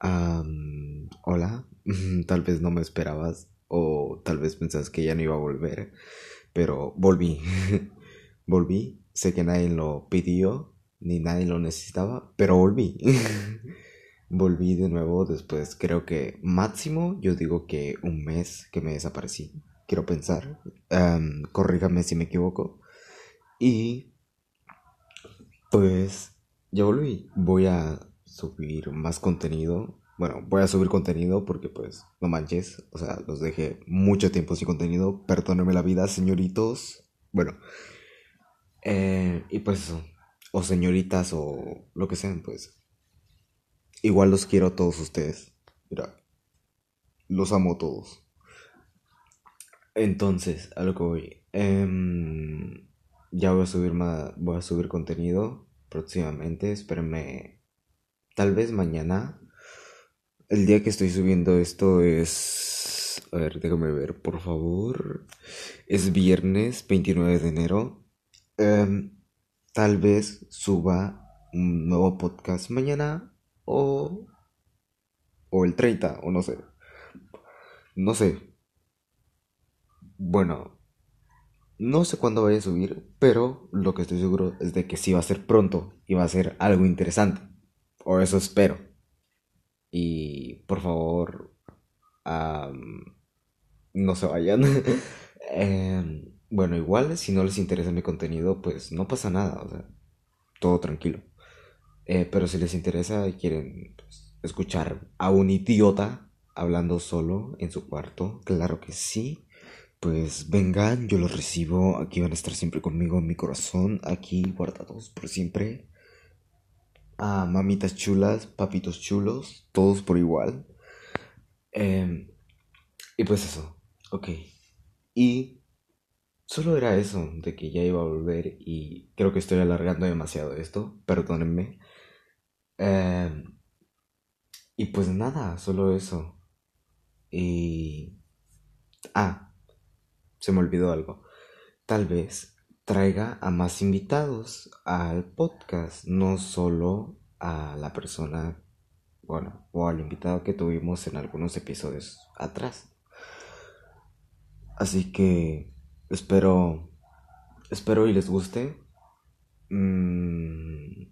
hola, tal vez no me esperabas o tal vez pensás que ya no iba a volver, pero volví, volví, sé que nadie lo pidió ni nadie lo necesitaba, pero volví. volví de nuevo después, creo que máximo, yo digo que un mes que me desaparecí, quiero pensar, corrígame si me equivoco, y pues ya volví, voy a subir más contenido. Bueno, voy a subir contenido porque pues no manches, o sea, los dejé mucho tiempo sin contenido. Perdónenme la vida, señoritos. Bueno, eh, y pues eso, o señoritas o lo que sean, pues igual los quiero a todos ustedes. Mira, los amo a todos. Entonces, a lo que voy. Em, ya voy a subir más, voy a subir contenido próximamente. Espérenme tal vez mañana. El día que estoy subiendo esto es... A ver, déjame ver, por favor. Es viernes 29 de enero. Em, tal vez suba un nuevo podcast mañana o... O el 30, o no sé. No sé. Bueno, no sé cuándo vaya a subir, pero lo que estoy seguro es de que sí va a ser pronto y va a ser algo interesante. O eso espero. Y por favor, no se vayan. Em, bueno, igual si no les interesa mi contenido, pues no pasa nada. O sea, todo tranquilo. Eh, pero si les interesa y quieren pues, escuchar a un idiota hablando solo en su cuarto, claro que sí. Pues vengan, yo los recibo. Aquí van a estar siempre conmigo en mi corazón. Aquí guardados por siempre a mamitas chulas, papitos chulos, todos por igual. Em, y pues eso, ok. Y solo era eso, de que ya iba a volver y creo que estoy alargando demasiado esto, perdónenme. Em, y pues nada, solo eso. Y... Ah, se me olvidó algo. Tal vez traiga a más invitados al podcast, no solo a la persona, bueno, o al invitado que tuvimos en algunos episodios atrás. Así que espero, espero y les guste. Mm,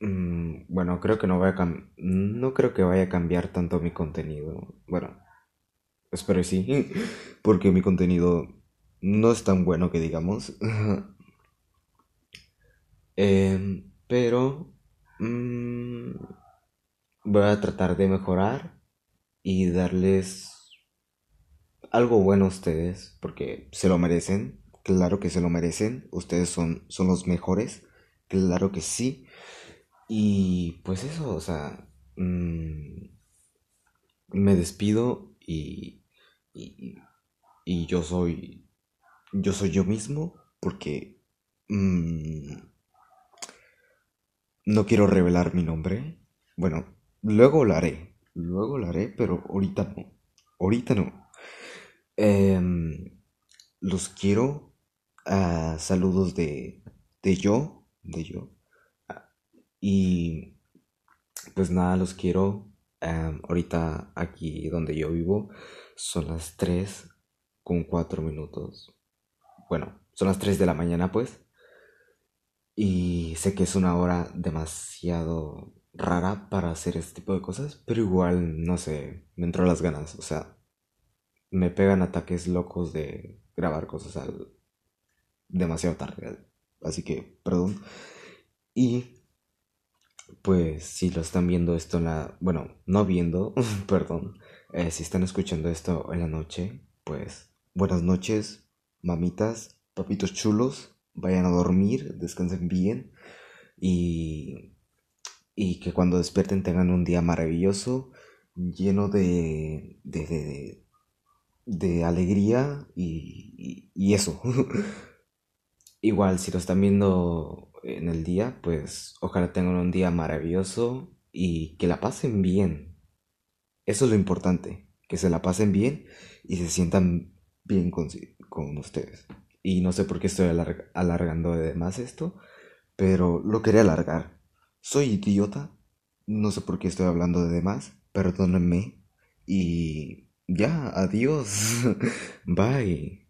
mm, bueno, creo que no voy a no creo que vaya a cambiar tanto mi contenido. Bueno, espero y sí, porque mi contenido no es tan bueno que digamos. Em, pero mm, voy a tratar de mejorar y darles algo bueno a ustedes, porque se lo merecen, claro que se lo merecen, ustedes son, son los mejores, claro que sí. Y pues eso, o sea, mm, me despido y, y, y yo soy yo soy yo mismo porque mm, no quiero revelar mi nombre. Bueno, luego lo haré, luego lo haré, pero ahorita no. Ahorita no. Em, los quiero. a saludos de, de yo, de yo. y pues nada, los quiero. Em, ahorita aquí donde yo vivo son las 3 con 4 minutos. Bueno, son las 3 de la mañana pues. Y sé que es una hora demasiado rara para hacer este tipo de cosas, pero igual, no sé, me entró las ganas. O sea, me pegan ataques locos de grabar cosas al... demasiado tarde. Así que, perdón. Y pues si lo están viendo esto en la... Bueno, no viendo, perdón. Eh, si están escuchando esto en la noche, pues buenas noches, mamitas, papitos chulos, vayan a dormir, descansen bien y, y que cuando despierten tengan un día maravilloso, lleno de, de, de, alegría y, y, eso. Igual, si lo están viendo en el día, pues ojalá tengan un día maravilloso y que la pasen bien. Eso es lo importante, que se la pasen bien y se sientan bien consigo con ustedes. Y no sé por qué estoy alargando de más esto, pero lo quería alargar. ¿Soy idiota? No sé por qué estoy hablando de demás. Perdónenme. Y ya, adiós. Bye.